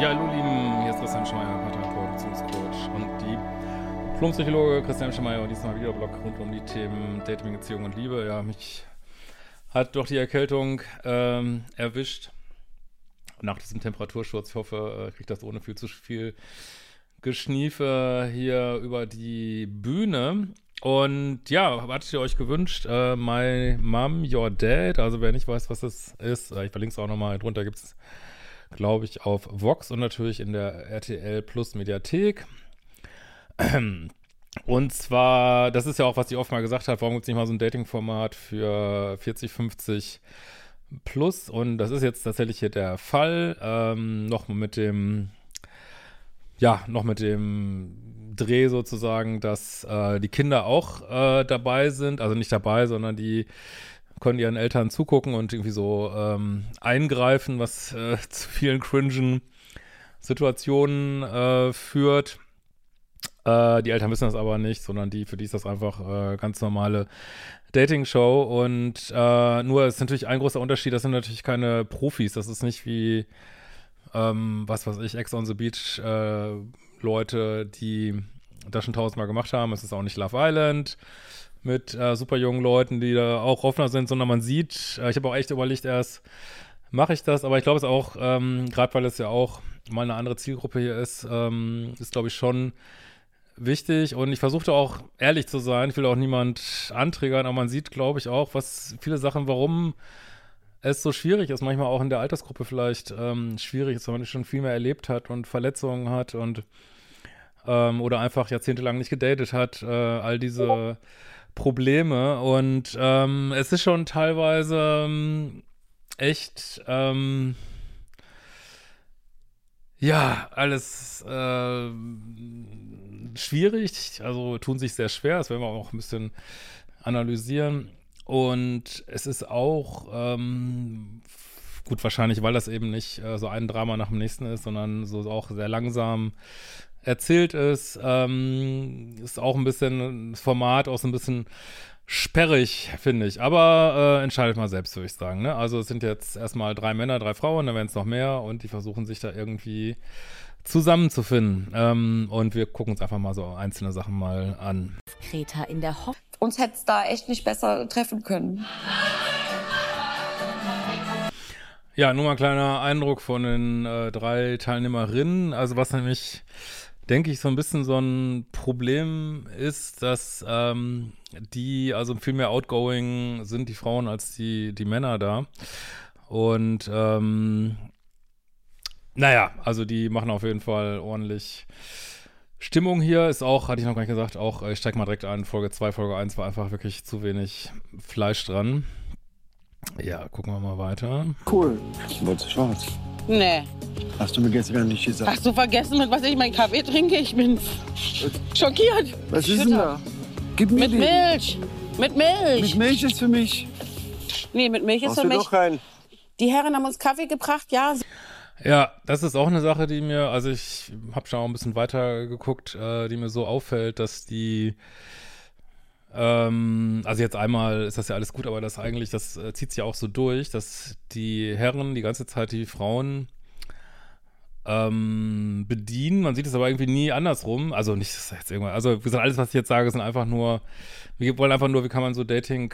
Ja, hallo Lieben, hier ist Christian Schmeier, Paartherapeut, Beziehungscoach und die Diplompsychologe Christian Schmeier und diesmal wieder Blog rund um die Themen Dating, Beziehung und Liebe. Ja, mich hat doch die Erkältung ähm, erwischt nach diesem Temperaturschutz. Ich hoffe, äh, ich kriege das ohne viel zu viel Geschniefe hier über die Bühne. Und ja, hattet ihr euch gewünscht, äh, My Mom, Your Dad, also wer nicht weiß, was das ist, äh, ich verlinke es auch nochmal, drunter gibt es glaube ich, auf Vox und natürlich in der RTL Plus Mediathek. Und zwar, das ist ja auch, was ich oft mal gesagt habe, warum gibt es nicht mal so ein Dating-Format für 40, 50 plus? Und das ist jetzt tatsächlich hier der Fall. Ähm, noch mit dem, ja, noch mit dem Dreh sozusagen, dass äh, die Kinder auch äh, dabei sind. Also nicht dabei, sondern die können ihren Eltern zugucken und irgendwie so ähm, eingreifen, was äh, zu vielen cringen Situationen äh, führt. Äh, die Eltern wissen das aber nicht, sondern die, für die ist das einfach äh, ganz normale Dating-Show. Und äh, nur ist natürlich ein großer Unterschied, das sind natürlich keine Profis. Das ist nicht wie, ähm, was weiß ich, Ex on the Beach äh, Leute, die das schon tausendmal gemacht haben. Es ist auch nicht Love Island mit äh, super jungen Leuten, die da auch offener sind, sondern man sieht, äh, ich habe auch echt überlegt erst, mache ich das, aber ich glaube es auch, ähm, gerade weil es ja auch mal eine andere Zielgruppe hier ist, ähm, ist glaube ich schon wichtig. Und ich versuchte auch ehrlich zu sein, ich will auch niemand anträgern, aber man sieht glaube ich auch, was viele Sachen, warum es so schwierig ist, manchmal auch in der Altersgruppe vielleicht ähm, schwierig ist, weil man schon viel mehr erlebt hat und Verletzungen hat und ähm, oder einfach jahrzehntelang nicht gedatet hat, äh, all diese Probleme und ähm, es ist schon teilweise ähm, echt ähm, ja alles äh, schwierig, also tun sich sehr schwer, das werden wir auch ein bisschen analysieren. Und es ist auch ähm, gut wahrscheinlich, weil das eben nicht äh, so ein Drama nach dem nächsten ist, sondern so auch sehr langsam erzählt ist. Ähm, ist auch ein bisschen, das Format auch so ein bisschen sperrig, finde ich. Aber äh, entscheidet mal selbst, würde ich sagen. Ne? Also es sind jetzt erstmal drei Männer, drei Frauen, dann werden es noch mehr und die versuchen sich da irgendwie zusammenzufinden. Ähm, und wir gucken uns einfach mal so einzelne Sachen mal an. Kreta in der Hoffnung. Uns hätte es da echt nicht besser treffen können. Ja, nur mal ein kleiner Eindruck von den äh, drei Teilnehmerinnen. Also was nämlich, denke ich, so ein bisschen so ein Problem ist, dass ähm, die also viel mehr outgoing sind, die Frauen, als die, die Männer da. Und ähm, naja, also die machen auf jeden Fall ordentlich Stimmung hier. Ist auch, hatte ich noch gar nicht gesagt, auch, ich steig mal direkt ein, Folge 2, Folge 1 war einfach wirklich zu wenig Fleisch dran. Ja, gucken wir mal weiter. Cool. Wolltest du schwarz? Nee. Hast du mir gestern nicht gesagt. Hast du vergessen, mit was ich meinen Kaffee trinke? Ich bin schockiert. Was ist denn da? Gib mir Mit den. Milch. Mit Milch. Mit Milch ist für mich. Nee, mit Milch ist Brauchst für du mich. doch keinen. Die Herren haben uns Kaffee gebracht, ja. Ja, das ist auch eine Sache, die mir, also ich habe schon auch ein bisschen weiter geguckt, äh, die mir so auffällt, dass die, ähm, also jetzt einmal ist das ja alles gut, aber das eigentlich, das äh, zieht sich ja auch so durch, dass die Herren die ganze Zeit die Frauen ähm, bedienen. Man sieht es aber irgendwie nie andersrum. Also nicht, das jetzt irgendwann, also wie gesagt, alles, was ich jetzt sage, sind einfach nur, wir wollen einfach nur, wie kann man so Dating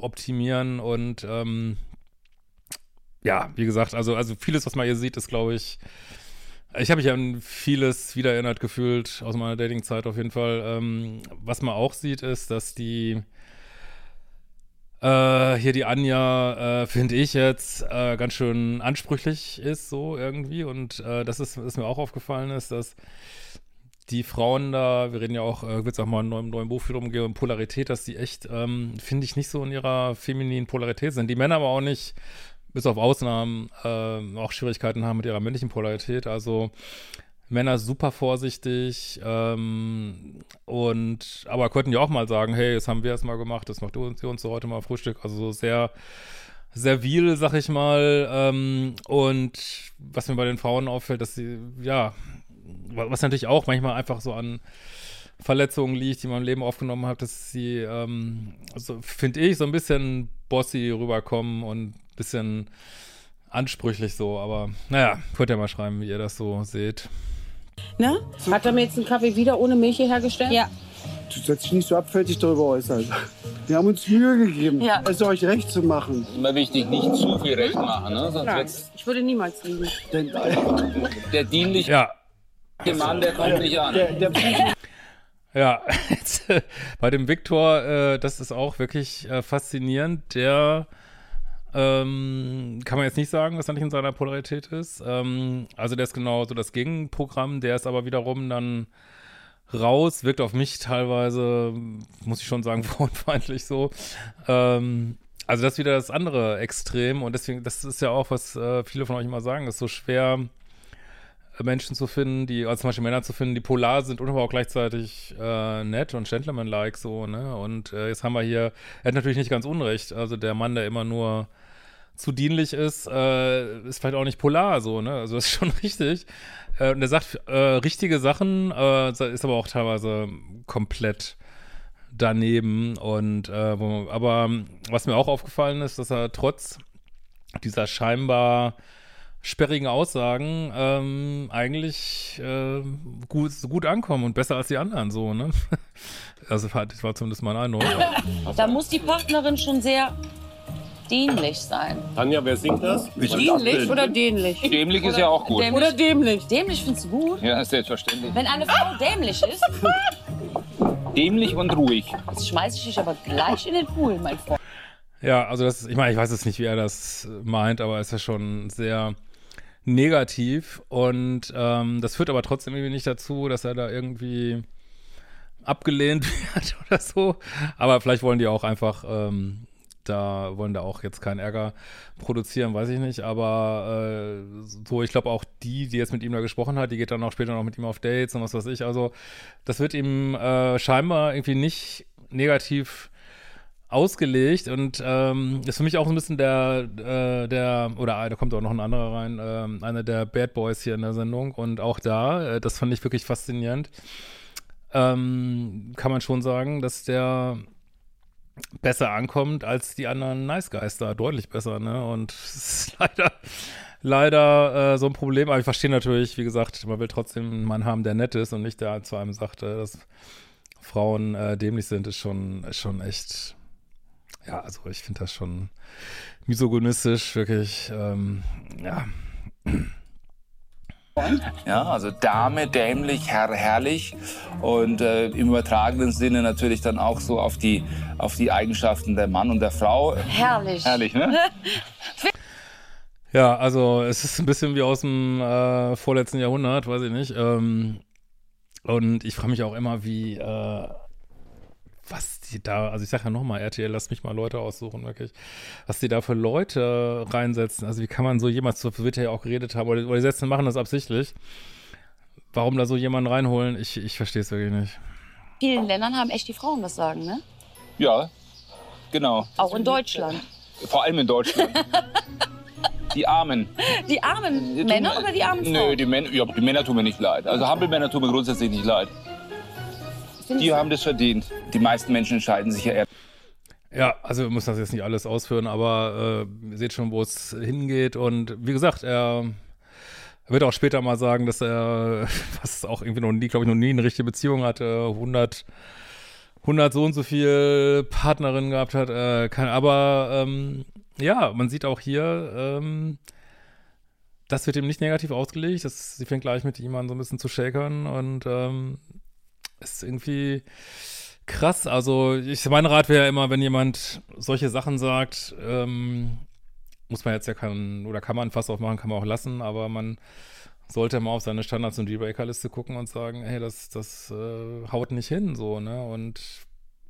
optimieren und ähm, ja, wie gesagt, also, also vieles, was man hier sieht, ist, glaube ich, ich habe mich an vieles wieder erinnert gefühlt aus meiner Dating-Zeit auf jeden Fall. Ähm, was man auch sieht, ist, dass die äh, hier die Anja, äh, finde ich jetzt, äh, ganz schön ansprüchlich ist, so irgendwie. Und äh, das ist, was mir auch aufgefallen ist, dass die Frauen da, wir reden ja auch, äh, wird es auch mal in einem neuen, Buch wieder umgehen, Polarität, dass die echt, ähm, finde ich, nicht so in ihrer femininen Polarität sind. Die Männer aber auch nicht, bis auf Ausnahmen, äh, auch Schwierigkeiten haben mit ihrer männlichen Polarität. Also Männer super vorsichtig ähm, und aber könnten ja auch mal sagen, hey, das haben wir erst mal gemacht, das macht uns, uns so heute mal Frühstück. Also so sehr servil, sag ich mal. Ähm, und was mir bei den Frauen auffällt, dass sie, ja, was natürlich auch manchmal einfach so an Verletzungen liegt, die man im Leben aufgenommen hat, dass sie, ähm, also finde ich, so ein bisschen bossy rüberkommen und bisschen ansprüchlich so. Aber naja, könnt ihr mal schreiben, wie ihr das so seht. Ne? Hat er mir jetzt einen Kaffee wieder ohne Milch hergestellt? Ja. Du sollst dich nicht so abfällig darüber äußern. Wir haben uns Mühe gegeben, Ja. es euch recht zu machen. Immer wichtig, nicht zu viel recht machen, ne? sonst Nein, wird's ich würde niemals liegen. Denn der dienliche Ja, Mann, der kommt nicht an. der, der Ja, jetzt, äh, bei dem Viktor, äh, das ist auch wirklich äh, faszinierend. Der ähm, kann man jetzt nicht sagen, dass er nicht in seiner Polarität ist. Ähm, also der ist genau so das Gegenprogramm, der ist aber wiederum dann raus, wirkt auf mich teilweise, muss ich schon sagen, frauenfeindlich so. Ähm, also das ist wieder das andere Extrem und deswegen, das ist ja auch, was äh, viele von euch immer sagen, ist so schwer, Menschen zu finden, die, also zum Beispiel Männer zu finden, die polar sind und aber auch gleichzeitig äh, nett und gentleman-like so, ne? Und äh, jetzt haben wir hier, er hat natürlich nicht ganz unrecht, also der Mann, der immer nur zu dienlich ist, äh, ist vielleicht auch nicht polar so, ne? Also das ist schon richtig. Äh, und er sagt äh, richtige Sachen, äh, ist aber auch teilweise komplett daneben. Und äh, wo, aber was mir auch aufgefallen ist, dass er trotz dieser scheinbar sperrigen Aussagen ähm, eigentlich äh, gut, gut ankommen und besser als die anderen so, ne? Also das war zumindest mein Eindruck. Da muss die Partnerin schon sehr dienlich sein. Tanja, wer singt das? Dienlich oder dämlich? Dämlich ist ja auch gut. Dämlich. Oder dämlich. Dämlich findest du gut? Ja, selbstverständlich. Wenn eine Frau dämlich ist, Dämlich und ruhig. jetzt schmeiß ich dich aber gleich in den Pool, mein Freund. Ja, also das, ich meine, ich weiß jetzt nicht, wie er das meint, aber es ist ja schon sehr negativ und ähm, das führt aber trotzdem irgendwie nicht dazu, dass er da irgendwie abgelehnt wird oder so. Aber vielleicht wollen die auch einfach ähm, da wollen da auch jetzt keinen Ärger produzieren, weiß ich nicht. Aber äh, so, ich glaube auch die, die jetzt mit ihm da gesprochen hat, die geht dann auch später noch mit ihm auf Dates und was weiß ich. Also das wird ihm äh, scheinbar irgendwie nicht negativ ausgelegt und ähm, ist für mich auch so ein bisschen der, äh, der, oder da kommt auch noch ein anderer rein, ähm, einer der Bad Boys hier in der Sendung und auch da, äh, das fand ich wirklich faszinierend, ähm, kann man schon sagen, dass der besser ankommt als die anderen Nice Guys da, deutlich besser, ne? Und es ist leider, leider äh, so ein Problem. Aber ich verstehe natürlich, wie gesagt, man will trotzdem einen Mann haben, der nett ist und nicht der zu einem sagt, äh, dass Frauen äh, dämlich sind, ist schon, ist schon echt, ja, also ich finde das schon misogynistisch, wirklich, ähm, ja. Ja, also Dame, dämlich, Herr, herrlich und äh, im übertragenen Sinne natürlich dann auch so auf die, auf die Eigenschaften der Mann und der Frau. Herrlich. Herrlich, ne? Ja, also es ist ein bisschen wie aus dem äh, vorletzten Jahrhundert, weiß ich nicht. Ähm, und ich frage mich auch immer, wie, äh, die da, also ich sage ja nochmal, RTL, lass mich mal Leute aussuchen, wirklich, was die da für Leute reinsetzen. Also wie kann man so jemals, so wird ja auch geredet haben, oder, oder die setzen, machen das absichtlich. Warum da so jemanden reinholen, ich, ich verstehe es wirklich nicht. In vielen Ländern haben echt die Frauen das Sagen, ne? Ja, genau. Auch in Deutschland. Vor allem in Deutschland. Die Armen. Die armen Die Männer oder die armen Nö, Frauen? die Männer, ja, die Männer tun mir nicht leid. Also Hampelmänner tun mir grundsätzlich nicht leid. Die haben das verdient. Die meisten Menschen entscheiden sich ja eher. Ja, also wir müssen das jetzt nicht alles ausführen, aber äh, ihr seht schon, wo es hingeht. Und wie gesagt, er wird auch später mal sagen, dass er, was auch irgendwie noch nie, glaube ich, noch nie eine richtige Beziehung hatte, 100, 100 so und so viel Partnerinnen gehabt hat. Äh, kann, aber ähm, ja, man sieht auch hier, ähm, das wird ihm nicht negativ ausgelegt. Das, sie fängt gleich mit ihm an, so ein bisschen zu shakern und ähm, ist irgendwie krass. Also, ich, mein Rat wäre ja immer, wenn jemand solche Sachen sagt, ähm, muss man jetzt ja kann, oder kann man Fass aufmachen, kann man auch lassen, aber man sollte mal auf seine Standards- und Dealbreaker-Liste gucken und sagen, hey, das, das äh, haut nicht hin, so, ne? Und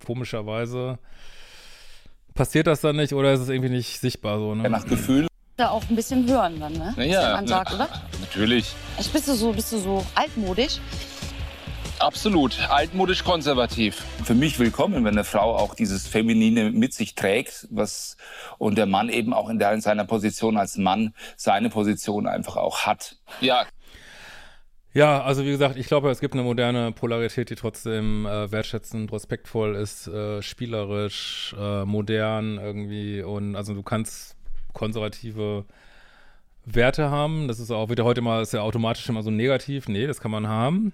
komischerweise passiert das dann nicht oder ist es irgendwie nicht sichtbar, so, ne? Nach Gefühl. Da auch ein bisschen hören dann, ne? Was der Mann sagt, oder? natürlich. Echt, bist du so, bist du so altmodisch? Absolut. Altmodisch konservativ. Für mich willkommen, wenn eine Frau auch dieses Feminine mit sich trägt, was und der Mann eben auch in, der, in seiner Position als Mann seine Position einfach auch hat. Ja, Ja, also wie gesagt, ich glaube, es gibt eine moderne Polarität, die trotzdem äh, wertschätzend, respektvoll ist, äh, spielerisch, äh, modern irgendwie und also du kannst konservative Werte haben. Das ist auch wieder heute mal, ist ja automatisch immer so negativ. Nee, das kann man haben.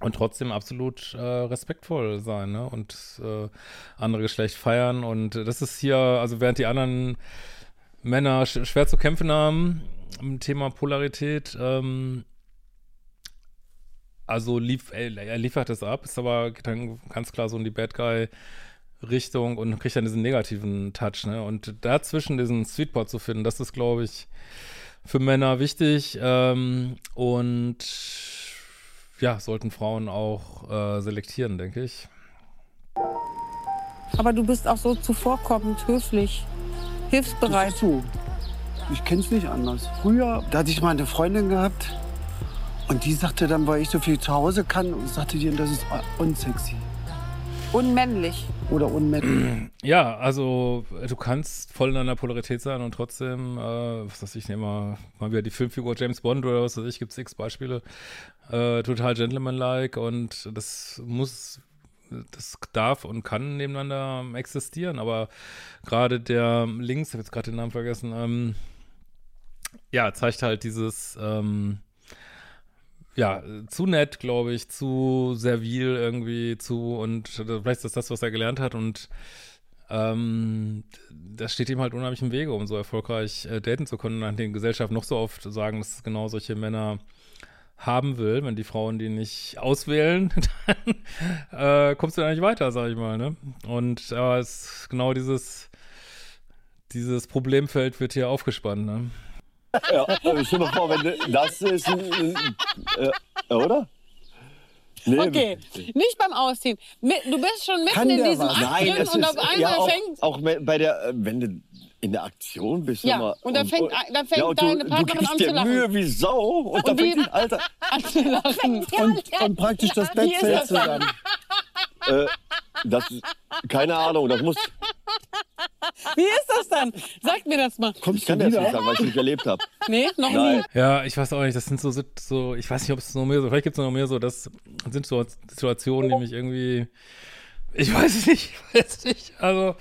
Und trotzdem absolut äh, respektvoll sein, ne? Und äh, andere Geschlecht feiern. Und das ist hier, also während die anderen Männer sch schwer zu kämpfen haben im Thema Polarität, ähm, also lief, er, er liefert es ab, ist aber dann ganz klar so in die Bad Guy Richtung und kriegt dann diesen negativen Touch, ne? Und dazwischen diesen Sweetpot zu finden, das ist, glaube ich, für Männer wichtig ähm, und ja, sollten Frauen auch äh, selektieren, denke ich. Aber du bist auch so zuvorkommend, höflich, Das hilfsbereit. ist so. Ich kenn's nicht anders. Früher, da hatte ich mal eine Freundin gehabt und die sagte dann, weil ich so viel zu Hause kann, und sagte die, das ist unsexy Unmännlich. oder unmännlich. Ja, also äh, du kannst voll in einer Polarität sein und trotzdem, äh, was weiß ich, nehme mal, mal wieder die Filmfigur James Bond oder was weiß ich, gibt es x Beispiele, äh, total gentlemanlike und das muss, das darf und kann nebeneinander existieren, aber gerade der links, ich habe jetzt gerade den Namen vergessen, ähm, ja, zeigt halt dieses, ähm, ja, zu nett, glaube ich, zu servil irgendwie, zu und vielleicht ist das das, was er gelernt hat und ähm, das steht ihm halt unheimlich im Wege, um so erfolgreich äh, daten zu können und an den Gesellschaft noch so oft sagen, dass es genau solche Männer haben will, wenn die Frauen die nicht auswählen, dann äh, kommst du da nicht weiter, sag ich mal, ne? Und aber es ist genau dieses dieses Problemfeld wird hier aufgespannt, ne? Ja, äh, stell dir mal vor, wenn du, das ist ein, ein äh, oder? Nee, Okay, nicht beim Ausziehen. Du bist schon mitten in diesem was? Akt Nein, drin und ist auf einmal ja, auch, fängt. auch bei der, äh, wenn du in der Aktion bist. Ja, mal, und dann fängt- dann fängt und deine du, Partnerin du an dir zu lachen. Mühe wie Sau und, dann wie- fängt die, Alter, anzulachen. Und, und praktisch das Bett fällt dann? zusammen. äh, das, keine Ahnung, das muss, Wie ist das dann? Sag mir das mal. ich Kommst kann das nicht sagen, weil ich nicht erlebt habe. Nee, noch Nein. nie. Ja, ich weiß auch nicht, das sind so, so ich weiß nicht, ob es noch mehr so, vielleicht gibt es noch mehr so, das sind so Situationen, die mich irgendwie, ich weiß es nicht, ich weiß es nicht, also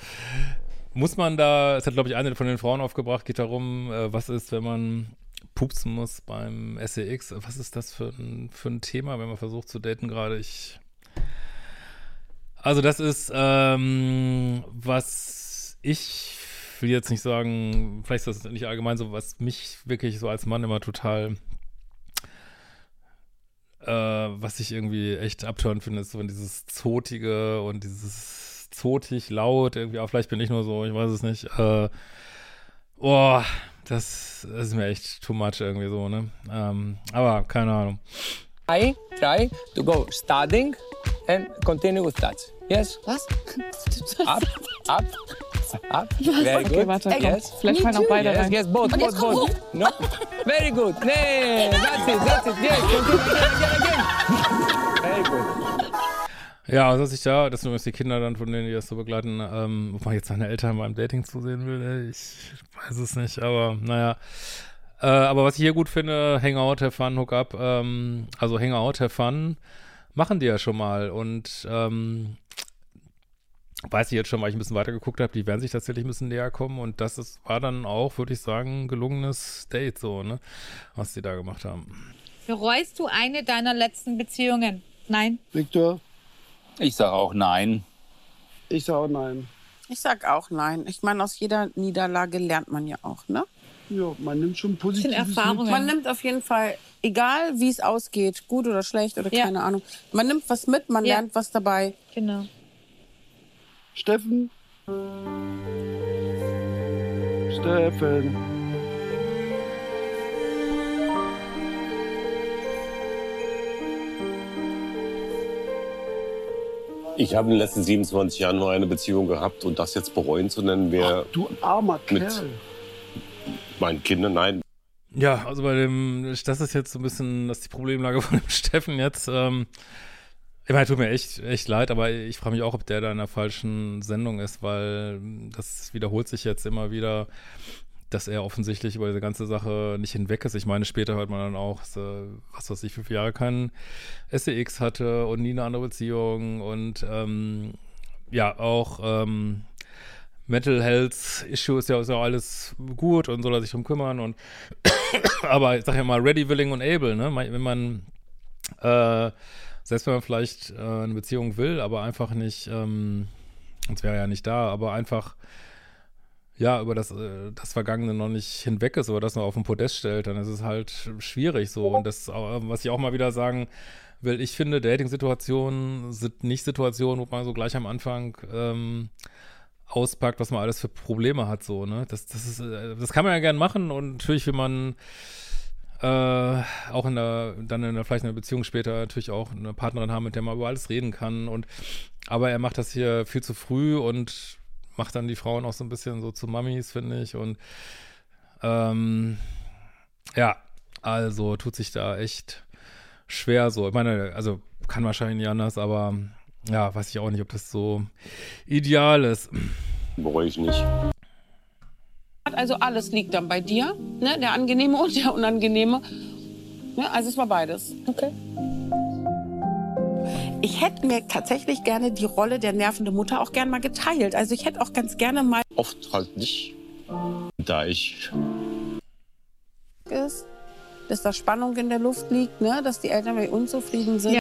muss man da, es hat glaube ich eine von den Frauen aufgebracht, geht darum, äh, was ist, wenn man pupsen muss beim SEX, was ist das für ein, für ein Thema, wenn man versucht zu daten gerade, ich, also das ist, ähm, was ich will jetzt nicht sagen, vielleicht ist das nicht allgemein so, was mich wirklich so als Mann immer total, äh, was ich irgendwie echt abtören finde, ist so dieses Zotige und dieses zotig laut irgendwie, aber vielleicht bin ich nur so, ich weiß es nicht, äh, boah, das, das ist mir echt too much irgendwie so, ne, ähm, aber keine Ahnung. I try to go standing and continue with touch. Yes, Was? up, up, up. Very good. Okay, warte, yes. Vielleicht fallen auch beide Yes, rein. yes, both, both, both. No, very good. Nee, that's it, that's it. Yes, continue again, again, again. Very good. Ja, also dass ich da, das sind übrigens die Kinder dann, von denen die das so begleiten, ähm, ob man jetzt seine Eltern beim Dating zusehen will, ey, ich weiß es nicht, aber naja. Äh, aber was ich hier gut finde, Hangout, Have Fun, Hook Up, ähm, also Hangout, Have Fun, machen die ja schon mal und ähm, weiß ich jetzt schon, weil ich ein bisschen weiter geguckt habe, die werden sich tatsächlich ein bisschen näher kommen und das ist, war dann auch, würde ich sagen, ein gelungenes Date so, ne, was die da gemacht haben. Bereust du eine deiner letzten Beziehungen? Nein. Viktor, Ich sage auch nein. ich sage auch nein. Ich sag auch nein. Ich meine, aus jeder Niederlage lernt man ja auch, ne? Ja, man nimmt schon positives Erfahrungen. Man nimmt auf jeden Fall, egal wie es ausgeht, gut oder schlecht oder Ja. keine Ahnung, man nimmt was mit, man Ja. lernt was dabei. Genau. Steffen. Steffen. Ich habe in den letzten 27 Jahren nur eine Beziehung gehabt und das jetzt bereuen zu nennen, wäre Du armer mit Kerl. meinen Kindern, nein. Ja, also bei dem, das ist jetzt so ein bisschen, das ist die Problemlage von dem Steffen jetzt. Ähm, ich meine, tut mir echt, echt leid, aber ich frage mich auch, ob der da in der falschen Sendung ist, weil das wiederholt sich jetzt immer wieder, dass er offensichtlich über diese ganze Sache nicht hinweg ist. Ich meine, später hört man dann auch, was weiß ich, fünf Jahre kein SEX hatte und nie eine andere Beziehung und ähm, ja, auch ähm, Mental Health Issue ist ja, ist ja alles gut und soll er sich drum kümmern und aber ich sag ja mal ready, willing und able, ne? Wenn man äh, selbst wenn man vielleicht äh, eine Beziehung will, aber einfach nicht, ähm, sonst wäre ja nicht da, aber einfach ja, über das, äh, das Vergangene noch nicht hinweg ist oder das noch auf den Podest stellt, dann ist es halt schwierig so. Und das, äh, was ich auch mal wieder sagen will, ich finde, Dating-Situationen sind nicht Situationen, wo man so gleich am Anfang ähm, auspackt, was man alles für Probleme hat, so, ne? Das, das ist, äh, das kann man ja gern machen und natürlich will man äh, auch in der, dann in der, vielleicht in einer Beziehung später natürlich auch eine Partnerin haben, mit der man über alles reden kann und, aber er macht das hier viel zu früh und macht dann die Frauen auch so ein bisschen so zu Mummies, finde ich und, ähm, ja, also tut sich da echt schwer so. Ich meine, also kann wahrscheinlich nicht anders, aber ja, weiß ich auch nicht, ob das so ideal ist. Bereue ich nicht. Also alles liegt dann bei dir, ne? der angenehme und der unangenehme. Ne? Also es war beides. Okay. Ich hätte mir tatsächlich gerne die Rolle der nervende Mutter auch gern mal geteilt. Also ich hätte auch ganz gerne mal Oft halt nicht. Da ich ist, dass da Spannung in der Luft liegt, ne? dass die Eltern bei unzufrieden sind.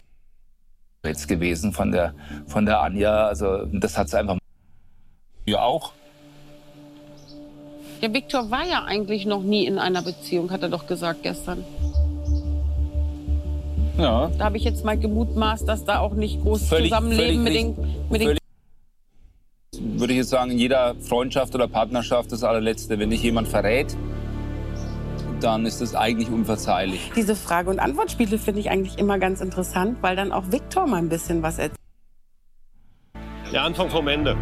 Jetzt gewesen von der, von der Anja. Also das hat sie einfach. Ja auch. Der Viktor war ja eigentlich noch nie in einer Beziehung, hat er doch gesagt gestern. Ja. Da habe ich jetzt mal gemutmaßt, dass da auch nicht groß Völlig- Zusammenleben mit völlig den, mit den Würde ich jetzt sagen, in jeder Freundschaft oder Partnerschaft das allerletzte. Wenn dich jemand verrät, dann ist das eigentlich unverzeihlich. Diese Frage- und Antwortspiele finde ich eigentlich immer ganz interessant, weil dann auch Viktor mal ein bisschen was erzählt. der Anfang vom Ende.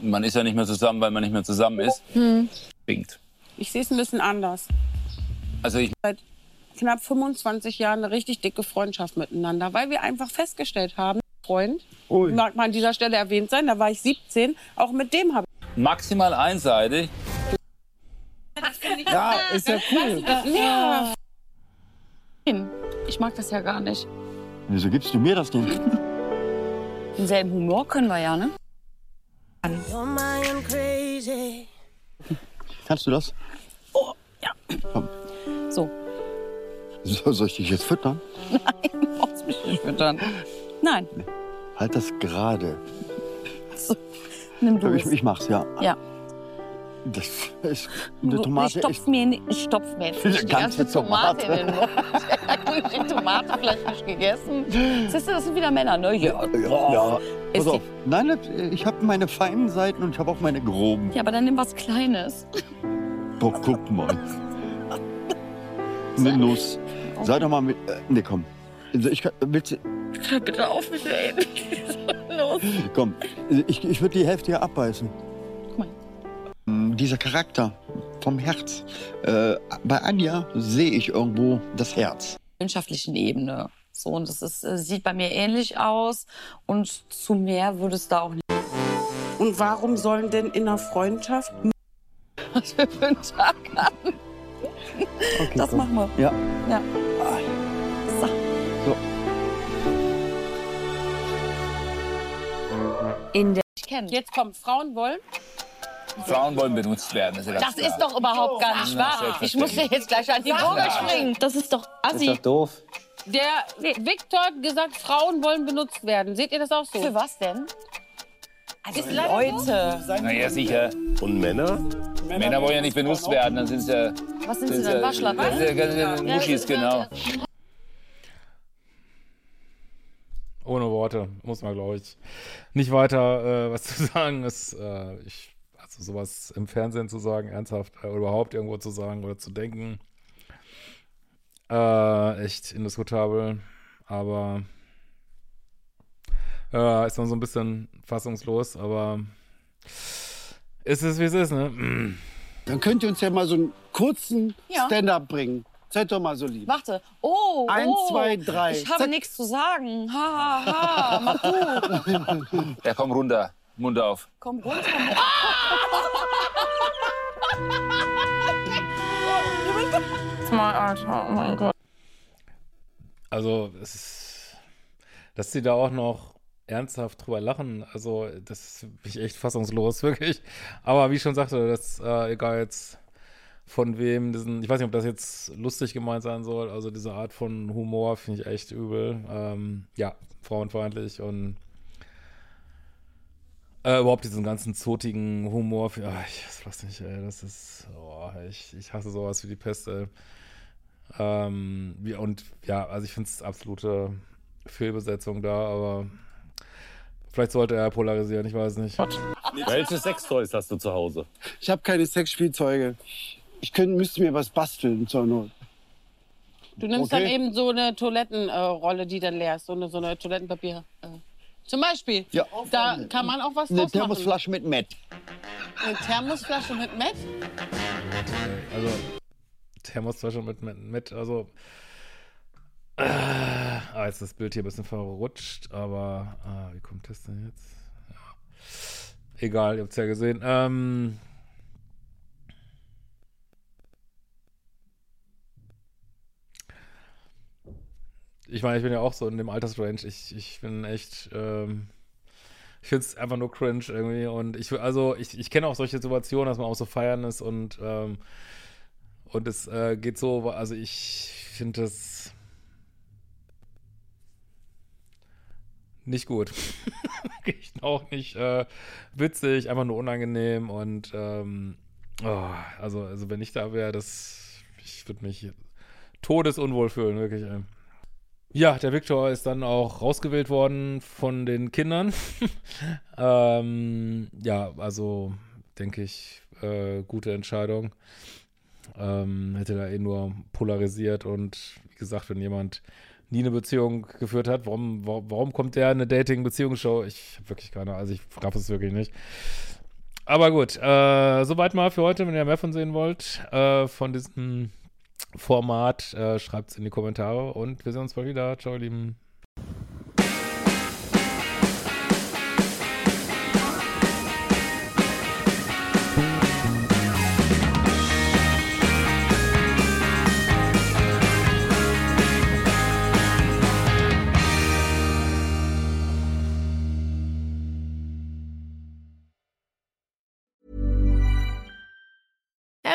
Man ist ja nicht mehr zusammen, weil man nicht mehr zusammen ist. Hm. Winkt. Ich sehe es ein bisschen anders. Also ich Seit knapp 25 Jahren eine richtig dicke Freundschaft miteinander, weil wir einfach festgestellt haben, Freund, mag mal an dieser Stelle erwähnt sein, da war ich 17, auch mit dem habe maximal einseitig. Ja, ist ja cool. Ja. Ich mag das ja gar nicht. Wieso gibst du mir das denn? Denselben Humor können wir ja, ne? Kannst du das? Oh, ja. Komm. So. So, soll ich dich jetzt füttern? Nein, brauchst mich nicht füttern. Nein. Halt das gerade. Nimm du Ich, es. ich mach's, ja. Ja. Das ist eine Du- Tomate. Ich stopf mir, nicht- ich stopf mir jetzt die ganze ganze Tomate in Tomate. den Mund. Die Tomate vielleicht nicht gegessen? Siehst du, das sind wieder Männer, ne? Ja. Ja. Pass auf. Nein, ich habe meine feinen Seiten und ich habe auch meine groben. Ja, aber dann nimm was Kleines. Boah, guck mal. Eine Nuss. Sei doch mal mit. Äh, nee, komm. Also Ich kann, willst, Hör bitte auf mit der Los. komm, ich, ich würde die Hälfte hier abbeißen. Guck mal. Mm, Dieser Charakter vom Herz. Äh, bei Anja sehe ich irgendwo das Herz. Freundschaftlichen Ebene. So, und das ist, äh, sieht bei mir ähnlich aus. Und zu mehr würde es da auch nicht. Und warum sollen denn in einer Freundschaft Was wir für einen Tag haben. Okay, Das komm. machen wir. Ja. Ja. So. So. In der ich kenne. Jetzt kommt, Frauen wollen? Frauen wollen benutzt werden. Das ist, ja Das ist klar. doch überhaupt gar nicht wahr. Ich muss dir jetzt gleich an die Gurgel springen. Das ist doch assi. doof? Der Viktor hat gesagt, Frauen wollen benutzt werden. Seht ihr das auch so? Für was denn? Also Ist Leute. Na ja, sicher. Und Männer? Männer wollen ja nicht benutzt werden, dann sind sie ja. Was sind sie sind denn? ja- Waschlappen? Das sind ja Muschis, genau. Ohne Worte. Muss man, glaube ich, nicht weiter äh, was zu sagen. Ist, äh, ich, sowas im Fernsehen zu sagen, ernsthaft, äh, überhaupt irgendwo zu sagen oder zu denken, äh, echt indiskutabel. Aber ja, ist man so ein bisschen fassungslos, aber ist es, wie es ist, ne? Dann könnt ihr uns ja mal so einen kurzen Ja. Stand-up bringen. Seid doch mal so lieb. Warte. Oh, Eins, oh. zwei, drei. Ich habe nichts zu sagen. Ha, ha, ha. Mach du. Ja, komm runter. Mund auf. Komm runter. Mal, Alter. Oh mein Gott. Also, es ist, dass sie da auch noch ernsthaft drüber lachen, also, das bin ich echt fassungslos, wirklich. Aber wie ich schon sagte, das, äh, egal jetzt von wem diesen, ich weiß nicht, ob das jetzt lustig gemeint sein soll, also diese Art von Humor finde ich echt übel. Ähm, ja, frauenfeindlich und äh, überhaupt diesen ganzen zotigen Humor, für, ach, ich weiß nicht, ey, das ist, oh, ich, ich hasse sowas wie die Pest, ey. Ähm, und ja, also ich finde es absolute Fehlbesetzung da, aber vielleicht sollte er polarisieren, ich weiß nicht. Welche Sextoys hast du zu Hause? Ich habe keine Sexspielzeuge. Ich könnte, müsste mir was basteln zur Not. Du nimmst Okay. dann eben so eine Toilettenrolle, äh, die dann leer ist, so eine, so eine Toilettenpapier. Äh. Zum Beispiel. Ja. Da kann man auch was Eine draus machen. Thermosflasche mit Met. Eine Thermosflasche mit Met? Also, Thermosflasche mit, mit, mit also. Äh, ah, jetzt ist das Bild hier ein bisschen verrutscht, aber ah, wie kommt das denn jetzt? Ja. Egal, ihr habt es ja gesehen. Ähm, ich meine, ich bin ja auch so in dem Altersrange. Ich, ich bin echt, ähm, ich finde es einfach nur cringe irgendwie. Und ich also, ich, ich kenne auch solche Situationen, dass man auch so feiern ist und, ähm, und es äh, geht so, also ich finde das nicht gut. Auch nicht äh, witzig, einfach nur unangenehm und ähm, oh, also, also wenn ich da wäre, das ich würde mich todesunwohl fühlen, wirklich. Ey. Ja, der Viktor ist dann auch rausgewählt worden von den Kindern. ähm, ja, also denke ich, äh, gute Entscheidung. Ähm, hätte da eh nur polarisiert und wie gesagt, wenn jemand nie eine Beziehung geführt hat, warum, warum, warum kommt der in eine Dating-Beziehungsshow? Ich habe wirklich keine, also ich raff es wirklich nicht. Aber gut, äh, soweit mal für heute, wenn ihr mehr von sehen wollt, äh, von diesem Format, äh, schreibt es in die Kommentare und wir sehen uns bald wieder. Ciao, ihr Lieben.